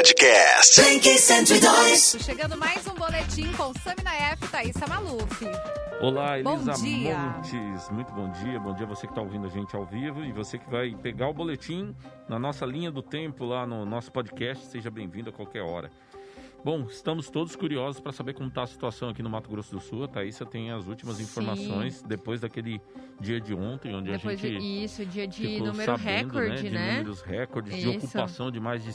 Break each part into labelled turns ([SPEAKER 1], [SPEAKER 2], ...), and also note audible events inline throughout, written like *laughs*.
[SPEAKER 1] Podcast.
[SPEAKER 2] Blink 102.
[SPEAKER 3] Chegando mais um boletim com Samina F. Thaísa Maluf.
[SPEAKER 4] Olá,
[SPEAKER 3] Bom
[SPEAKER 4] Elisa
[SPEAKER 3] dia.
[SPEAKER 4] Montes. Muito bom dia. Bom dia você que está ouvindo a gente ao vivo e você que vai pegar o boletim na nossa linha do tempo lá no nosso podcast. Seja bem-vindo a qualquer hora. Bom, estamos todos curiosos para saber como está a situação aqui no Mato Grosso do Sul. A Thaísa tem as últimas
[SPEAKER 3] Sim.
[SPEAKER 4] informações depois daquele dia de ontem, onde
[SPEAKER 3] Depois
[SPEAKER 4] a gente
[SPEAKER 3] de isso, dia de
[SPEAKER 4] ficou
[SPEAKER 3] número
[SPEAKER 4] sabendo,
[SPEAKER 3] recorde,
[SPEAKER 4] né?
[SPEAKER 3] né?
[SPEAKER 4] De números recordes, de
[SPEAKER 3] Isso.
[SPEAKER 4] ocupação de mais de,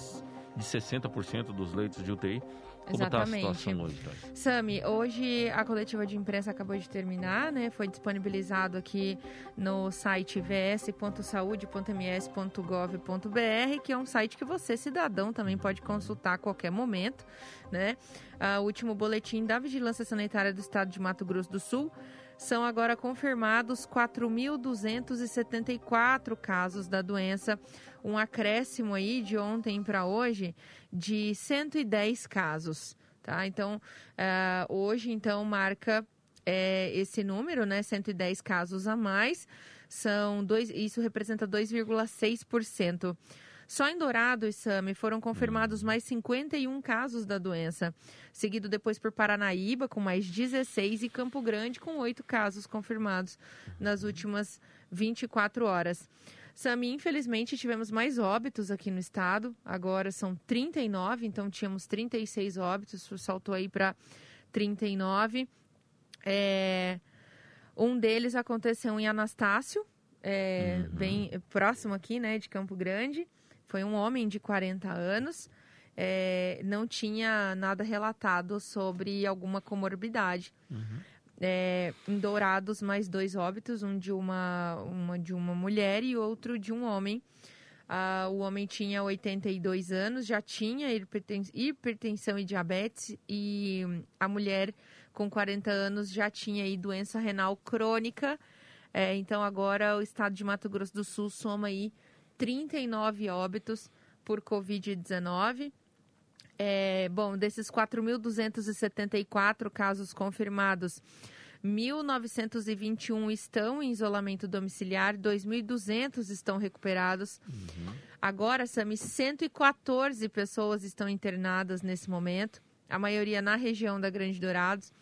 [SPEAKER 4] de 60% dos leitos de UTI. Como está a
[SPEAKER 3] Exatamente.
[SPEAKER 4] situação hoje?
[SPEAKER 3] Sami, hoje a coletiva de imprensa acabou de terminar, né? Foi disponibilizado aqui no site vs.saude.ms.gov.br, que é um site que você, cidadão, também pode consultar a qualquer momento, né? Ah, o último boletim da Vigilância Sanitária do Estado de Mato Grosso do Sul são agora confirmados 4.274 casos da doença, um acréscimo aí de ontem para hoje de 110 casos, tá? Então, ah, hoje, então, marca é, esse número, né? 110 casos a mais, são dois, isso representa 2,6%. Só em Dourado e Sami foram confirmados mais 51 casos da doença, seguido depois por Paranaíba, com mais 16, e Campo Grande, com 8 casos confirmados nas últimas 24 horas. Sami, infelizmente, tivemos mais óbitos aqui no estado, agora são 39, então tínhamos 36 óbitos, saltou aí para 39. É, um deles aconteceu em Anastácio, é, bem próximo aqui, né, de Campo Grande. Foi um homem de 40 anos. É, não tinha nada relatado sobre alguma comorbidade. É, em Dourados, mais dois óbitos, um de uma, uma de uma mulher e outro de um homem. Ah, o homem tinha 82 anos, já tinha hiperten- hipertensão e diabetes, e a mulher com 40 anos já tinha aí doença renal crônica. É, então agora o estado de Mato Grosso do Sul soma aí 39 óbitos por Covid-19. É, bom, desses 4.274 casos confirmados, 1.921 estão em isolamento domiciliar, 2.200 estão recuperados. Agora, Sami, 114 pessoas estão internadas nesse momento, a maioria na região da Grande Dourados.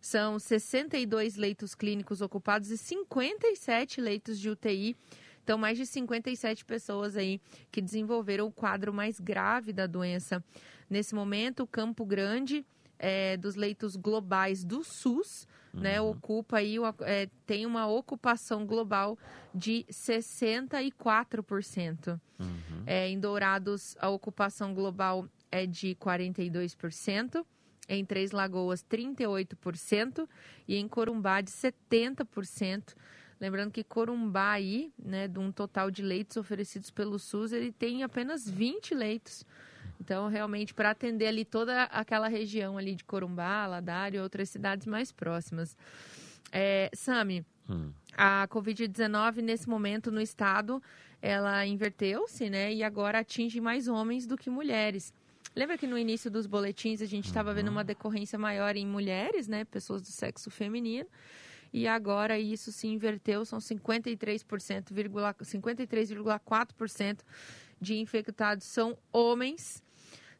[SPEAKER 3] São 62 leitos clínicos ocupados e 57 leitos de UTI. Então, mais de 57 pessoas aí que desenvolveram o quadro mais grave da doença. Nesse momento, Campo Grande, é, dos leitos globais do SUS, né, ocupa aí, é, tem uma ocupação global de 64%. É, em Dourados, a ocupação global é de 42%. Em Três Lagoas, 38%. E em Corumbá, de 70%. Lembrando que Corumbá aí, né, de um total de leitos oferecidos pelo SUS, ele tem apenas 20 leitos. Então, realmente, para atender ali toda aquela região ali de Corumbá, Ladário e outras cidades mais próximas. É, Sami,
[SPEAKER 4] Hum.
[SPEAKER 3] a Covid-19, nesse momento, no estado, ela inverteu-se, né? E agora atinge mais homens do que mulheres. Lembra que no início dos boletins a gente estava vendo uma decorrência maior em mulheres, né? Pessoas do sexo feminino. E agora isso se inverteu, são 53%, vírgula- 53,4% de infectados são homens.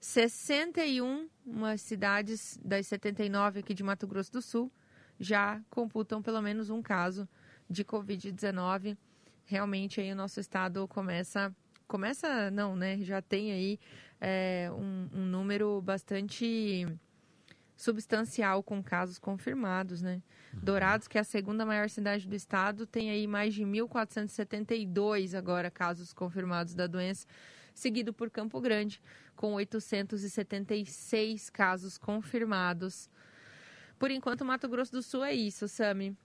[SPEAKER 3] 61 umas cidades das 79 aqui de Mato Grosso do Sul já computam pelo menos um caso de Covid-19. Realmente aí o nosso estado começa, começa não, né? Já tem aí é, um, um número bastante substancial com casos confirmados, né? Dourados, que é a segunda maior cidade do estado, tem aí mais de 1.472 agora casos confirmados da doença, seguido por Campo Grande, com 876 casos confirmados. Por enquanto, Mato Grosso do Sul é isso, Sami.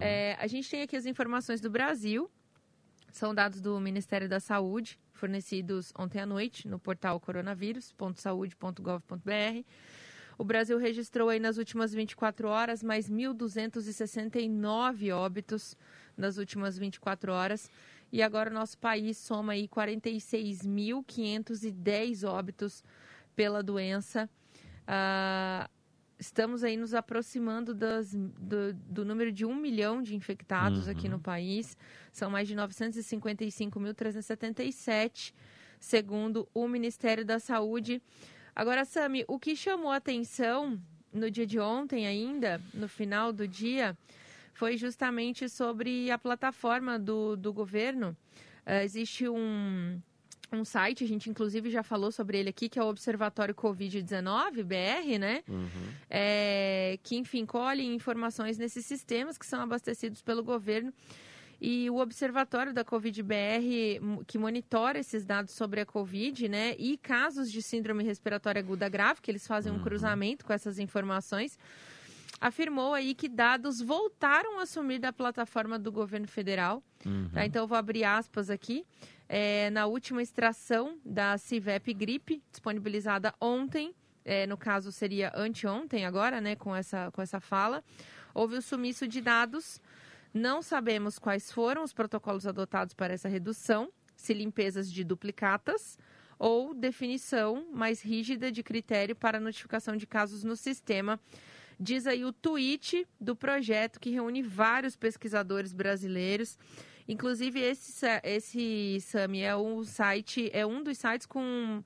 [SPEAKER 3] É, a gente tem aqui as informações do Brasil, são dados do Ministério da Saúde, fornecidos ontem à noite no portal coronavírus.saude.gov.br. O Brasil registrou aí nas últimas 24 horas mais 1.269 óbitos nas últimas 24 horas. E agora o nosso país soma aí 46.510 óbitos pela doença. Ah, estamos aí nos aproximando das- do, do número de um milhão de infectados aqui no país. São mais de 955.377, segundo o Ministério da Saúde. Agora, Sami, o que chamou atenção no dia de ontem ainda, no final do dia, foi justamente sobre a plataforma do, do governo. Uh, existe um, um site, a gente inclusive já falou sobre ele aqui, que é o Observatório Covid-19, BR, né? Uhum. É, que, enfim, colhe informações nesses sistemas que são abastecidos pelo governo. E o Observatório da Covid-BR, que monitora esses dados sobre a Covid, né? E casos de síndrome respiratória aguda grave, que eles fazem uhum. um cruzamento com essas informações, afirmou aí que dados voltaram a sumir da plataforma do governo federal. Uhum. Tá? Então, eu vou abrir aspas aqui. É, na última extração da CIVEP Gripe, disponibilizada ontem, é, no caso seria anteontem agora, né, com essa, com essa fala, houve o sumiço de dados não sabemos quais foram os protocolos adotados para essa redução, se limpezas de duplicatas ou definição mais rígida de critério para notificação de casos no sistema. Diz aí o tweet do projeto que reúne vários pesquisadores brasileiros. Inclusive, esse, esse SAMI é um site, é um dos sites com,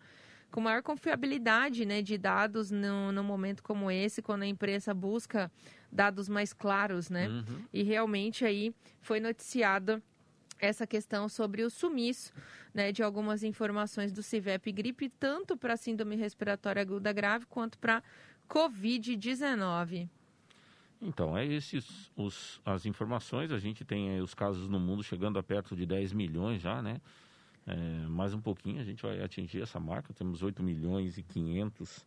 [SPEAKER 3] com maior confiabilidade né, de dados no, no momento como esse, quando a imprensa busca dados mais claros, né? Uhum. E realmente aí foi noticiada essa questão sobre o sumiço né, de algumas informações do CIVEP gripe, tanto para síndrome respiratória aguda grave quanto para Covid-19.
[SPEAKER 4] Então, é esses os, as informações. A gente tem os casos no mundo chegando a perto de 10 milhões já, né? É, mais um pouquinho a gente vai atingir essa marca. Temos 8 milhões e 500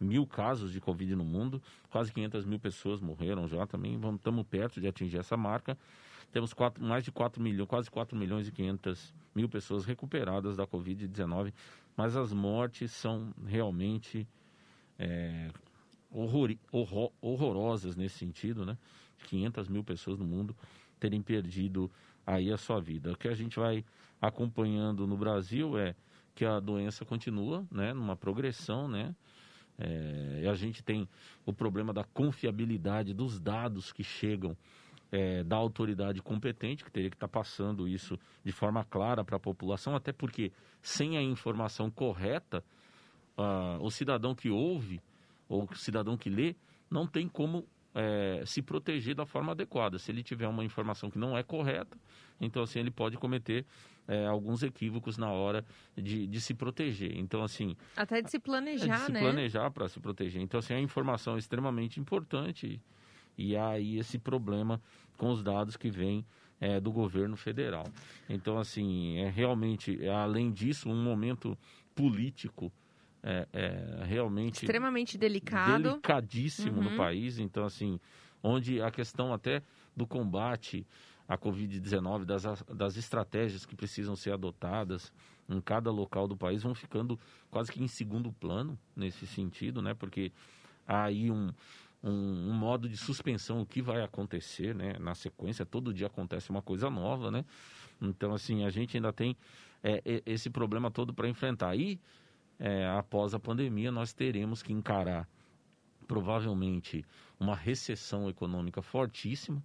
[SPEAKER 4] mil casos de Covid no mundo, quase 500 mil pessoas morreram já também, estamos perto de atingir essa marca. Temos quatro, mais de 4 milhões, quase 4 milhões e 500 mil pessoas recuperadas da Covid-19, mas as mortes são realmente é, horror, horror, horrorosas nesse sentido, né? 500 mil pessoas no mundo terem perdido aí a sua vida. O que a gente vai acompanhando no Brasil é que a doença continua, né, numa progressão, né, é, a gente tem o problema da confiabilidade dos dados que chegam é, da autoridade competente, que teria que estar tá passando isso de forma clara para a população, até porque sem a informação correta, uh, o cidadão que ouve ou o cidadão que lê não tem como é, se proteger da forma adequada. Se ele tiver uma informação que não é correta, então assim ele pode cometer é, alguns equívocos na hora de, de, se proteger. Então, assim.
[SPEAKER 3] Até de se planejar,
[SPEAKER 4] de se
[SPEAKER 3] né?
[SPEAKER 4] planejar para se proteger. Então, assim, a informação é extremamente importante e há aí esse problema com os dados que vêm é, do governo federal. Então, assim, é realmente, além disso, um momento político. É, é realmente
[SPEAKER 3] extremamente delicado,
[SPEAKER 4] delicadíssimo uhum. no país. Então, assim, onde a questão até do combate a Covid-19, das, das estratégias que precisam ser adotadas em cada local do país vão ficando quase que em segundo plano nesse sentido, né? Porque há aí um, um, um, modo de suspensão, o que vai acontecer, né? Na sequência, todo dia acontece uma coisa nova, né? Então, assim, a gente ainda tem é, esse problema todo para enfrentar. E, é, após a pandemia, nós teremos que encarar, provavelmente, uma recessão econômica fortíssima,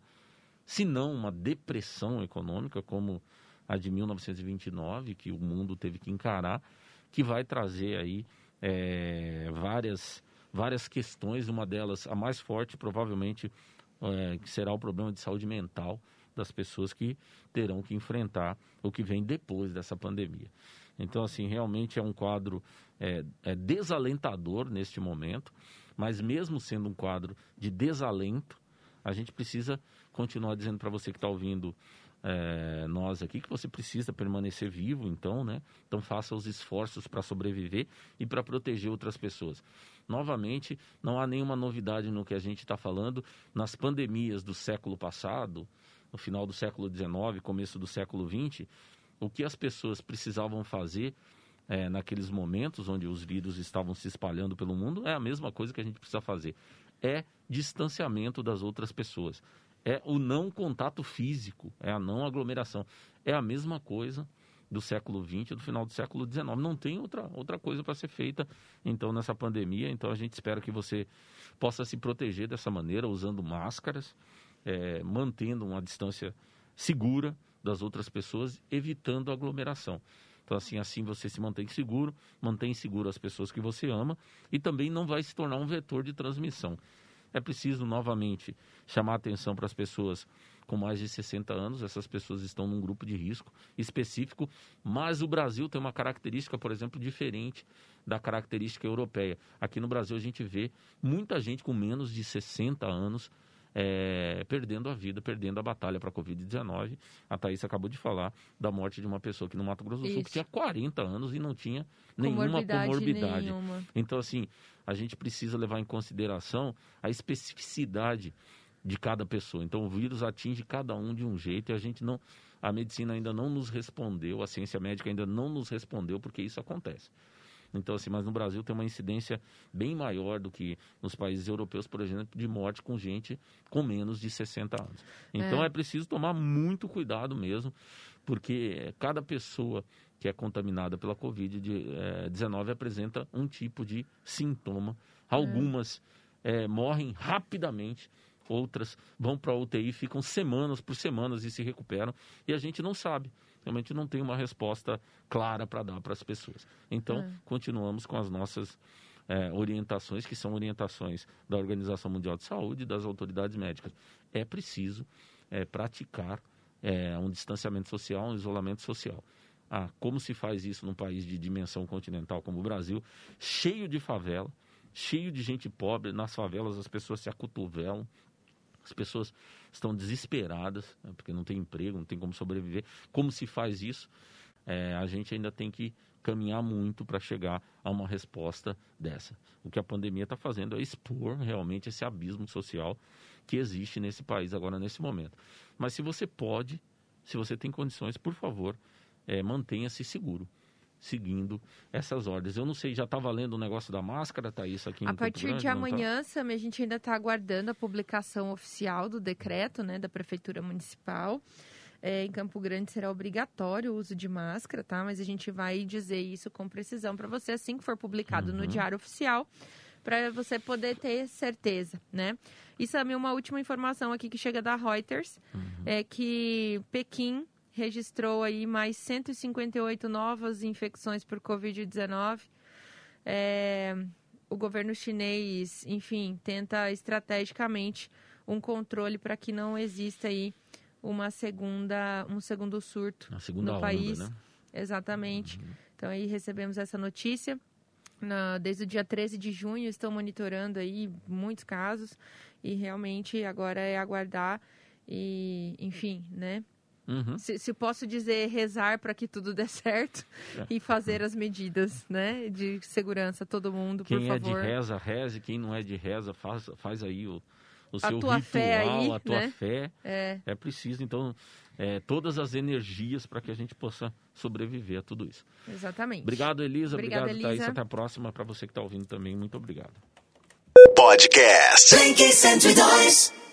[SPEAKER 4] se não uma depressão econômica como a de 1929, que o mundo teve que encarar, que vai trazer aí é, várias, várias questões, uma delas, a mais forte, provavelmente, é, que será o problema de saúde mental das pessoas que terão que enfrentar o que vem depois dessa pandemia. Então, assim, realmente é um quadro é, é desalentador neste momento, mas mesmo sendo um quadro de desalento, a gente precisa continuar dizendo para você que está ouvindo é, nós aqui que você precisa permanecer vivo, então, né? Então faça os esforços para sobreviver e para proteger outras pessoas. Novamente, não há nenhuma novidade no que a gente está falando. Nas pandemias do século passado, no final do século XIX, começo do século XX, o que as pessoas precisavam fazer é, naqueles momentos onde os vírus estavam se espalhando pelo mundo é a mesma coisa que a gente precisa fazer. É distanciamento das outras pessoas é o não contato físico, é a não aglomeração. É a mesma coisa do século XX do final do século XIX. Não tem outra, outra coisa para ser feita, então, nessa pandemia. Então, a gente espera que você possa se proteger dessa maneira, usando máscaras, é, mantendo uma distância segura das outras pessoas, evitando aglomeração. Então, assim, assim você se mantém seguro, mantém seguro as pessoas que você ama e também não vai se tornar um vetor de transmissão. É preciso, novamente, chamar atenção para as pessoas com mais de 60 anos. Essas pessoas estão num grupo de risco específico, mas o Brasil tem uma característica, por exemplo, diferente da característica europeia. Aqui no Brasil a gente vê muita gente com menos de 60 anos é, perdendo a vida, perdendo a batalha para a Covid-19. A Thaís acabou de falar da morte de uma pessoa aqui no Mato Grosso do Sul que tinha 40 anos e não tinha nenhuma comorbidade. comorbidade. Nenhuma. Então, assim, a gente precisa levar em consideração a especificidade de cada pessoa. Então, o vírus atinge cada um de um jeito e a gente não. A medicina ainda não nos respondeu, a ciência médica ainda não nos respondeu porque isso acontece. Então, assim, mas no Brasil tem uma incidência bem maior do que nos países europeus, por exemplo, de morte com gente com menos de 60 anos. Então é, é preciso tomar muito cuidado mesmo, porque cada pessoa que é contaminada pela Covid-19 é, apresenta um tipo de sintoma. Algumas é. É, morrem rapidamente, outras vão para a UTI, ficam semanas por semanas e se recuperam, e a gente não sabe realmente não tem uma resposta clara para dar para as pessoas. Então, é. continuamos com as nossas é, orientações, que são orientações da Organização Mundial de Saúde e das autoridades médicas. É preciso é, praticar é, um distanciamento social, um isolamento social. Ah, como se faz isso num país de dimensão continental como o Brasil, cheio de favela, cheio de gente pobre, nas favelas as pessoas se acotovelam, as pessoas estão desesperadas, né, porque não tem emprego, não tem como sobreviver. Como se faz isso? É, a gente ainda tem que caminhar muito para chegar a uma resposta dessa. O que a pandemia está fazendo é expor realmente esse abismo social que existe nesse país agora, nesse momento. Mas se você pode, se você tem condições, por favor, é, mantenha-se seguro seguindo essas ordens. Eu não sei, já está valendo o negócio da máscara, tá isso aqui em
[SPEAKER 3] A partir
[SPEAKER 4] Grande,
[SPEAKER 3] de tá? amanhã, tá? Sam, a gente ainda está aguardando a publicação oficial do decreto, né, da Prefeitura Municipal. É, em Campo Grande será obrigatório o uso de máscara, tá? Mas a gente vai dizer isso com precisão para você assim que for publicado uhum. no Diário Oficial, para você poder ter certeza, né? E também uma última informação aqui que chega da Reuters, uhum. é que Pequim registrou aí mais 158 novas infecções por Covid-19. É, o governo chinês, enfim, tenta estrategicamente um controle para que não exista aí uma segunda, um segundo surto no país. Onda, né? Exatamente. Uhum. Então aí recebemos essa notícia. Na, desde o dia 13 de junho estão monitorando aí muitos casos e realmente agora é aguardar e, enfim, né? Uhum. Se, se, posso dizer, rezar para que tudo dê *laughs* certo é. e fazer as medidas né, de segurança, todo mundo,
[SPEAKER 4] quem
[SPEAKER 3] por favor.
[SPEAKER 4] Quem é de reza, reze. Quem não é de reza, faz, faz aí o, o seu tua ritual, fé aí, a tua né? fé. É. é preciso, então, é, todas as energias para que a gente possa sobreviver a tudo isso.
[SPEAKER 3] Exatamente.
[SPEAKER 4] Obrigado, Elisa. Obrigada, obrigado, Elisa. Thaís. Até a próxima. Para você que está ouvindo também, muito obrigado.
[SPEAKER 1] Podcast 102.